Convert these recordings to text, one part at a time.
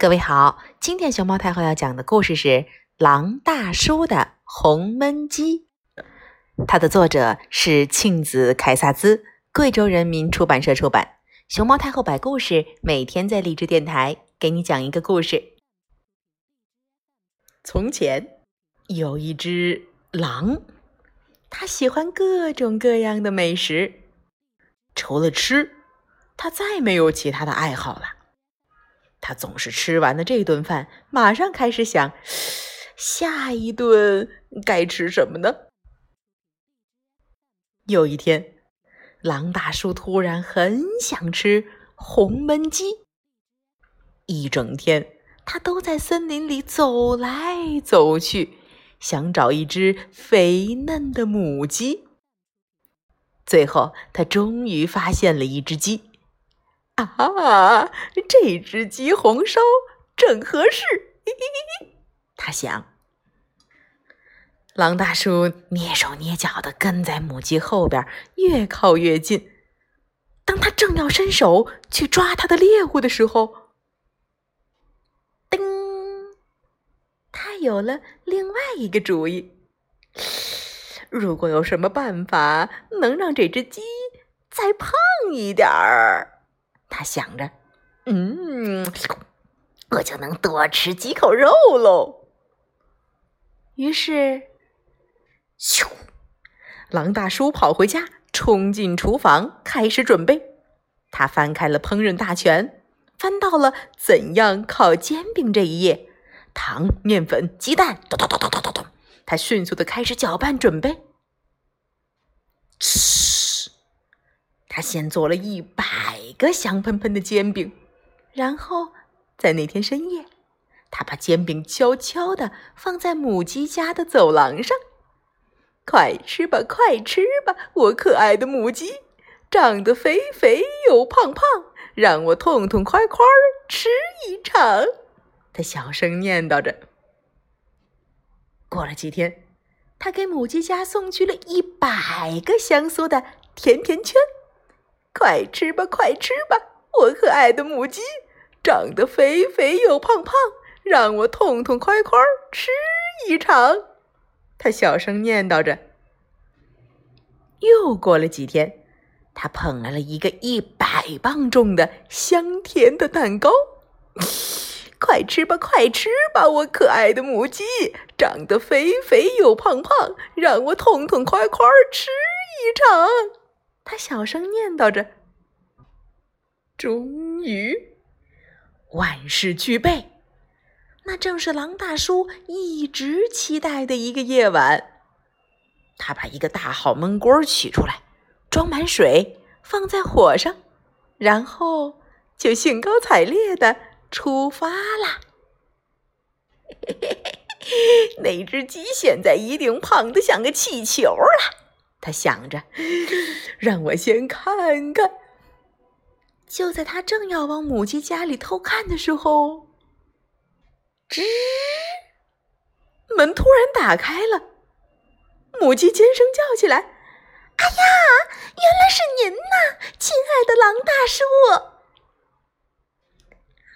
各位好，今天熊猫太后要讲的故事是《狼大叔的红焖鸡》，它的作者是庆子凯萨兹，贵州人民出版社出版。熊猫太后摆故事，每天在励志电台给你讲一个故事。从前有一只狼，它喜欢各种各样的美食，除了吃，它再没有其他的爱好了。他总是吃完了这顿饭，马上开始想下一顿该吃什么呢？有一天，狼大叔突然很想吃红焖鸡，一整天他都在森林里走来走去，想找一只肥嫩的母鸡。最后，他终于发现了一只鸡。啊，这只鸡红烧正合适。嘿嘿嘿他想，狼大叔蹑手蹑脚的跟在母鸡后边，越靠越近。当他正要伸手去抓他的猎物的时候，噔！他有了另外一个主意。如果有什么办法能让这只鸡再胖一点儿？他想着：“嗯，我就能多吃几口肉喽。”于是，咻！狼大叔跑回家，冲进厨房，开始准备。他翻开了烹饪大全，翻到了怎样烤煎饼这一页。糖、面粉、鸡蛋，咚咚咚咚咚咚咚。他迅速的开始搅拌准备。嘘！他先做了一百。个香喷喷的煎饼，然后在那天深夜，他把煎饼悄悄地放在母鸡家的走廊上。快吃吧，快吃吧，我可爱的母鸡，长得肥肥又胖胖，让我痛痛快快吃一场。他小声念叨着。过了几天，他给母鸡家送去了一百个香酥的甜甜圈。快吃吧，快吃吧，我可爱的母鸡，长得肥肥又胖胖，让我痛痛快快吃一场。他小声念叨着。又过了几天，他捧来了一个一百磅重的香甜的蛋糕。快吃吧，快吃吧，我可爱的母鸡，长得肥肥又胖胖，让我痛痛快快吃一场。他小声念叨着。终于，万事俱备，那正是狼大叔一直期待的一个夜晚。他把一个大号焖锅取出来，装满水，放在火上，然后就兴高采烈的出发啦。那只鸡现在一定胖的像个气球了，他想着，让我先看看。就在他正要往母鸡家里偷看的时候，吱，门突然打开了，母鸡尖声叫起来：“哎呀，原来是您呐，亲爱的狼大叔！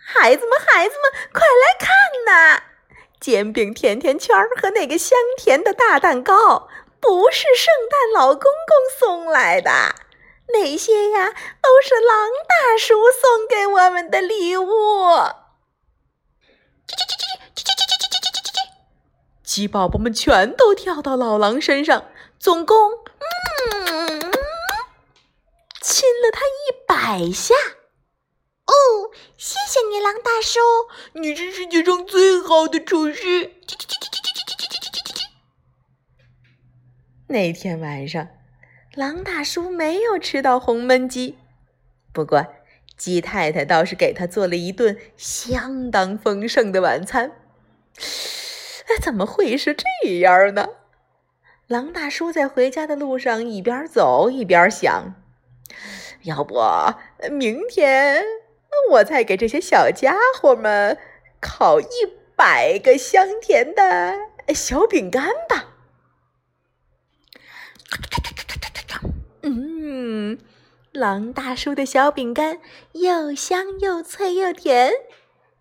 孩子们，孩子们，快来看呐！煎饼、甜甜圈和那个香甜的大蛋糕，不是圣诞老公公送来的。”那些呀，都是狼大叔送给我们的礼物。叽叽叽叽叽叽叽叽叽叽叽叽，鸡宝宝们全都跳到老狼身上，总共嗯亲了他一百下。哦，谢谢你，狼大叔，你是世界上最好的厨师。叽叽叽叽叽叽叽叽叽叽叽。那天晚上。狼大叔没有吃到红焖鸡，不过鸡太太倒是给他做了一顿相当丰盛的晚餐。哎怎么会是这样呢？狼大叔在回家的路上一边走一边想：要不明天我再给这些小家伙们烤一百个香甜的小饼干吧。嗯狼大叔的小饼干又香又脆又甜，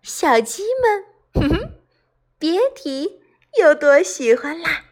小鸡们，哼哼，别提有多喜欢啦。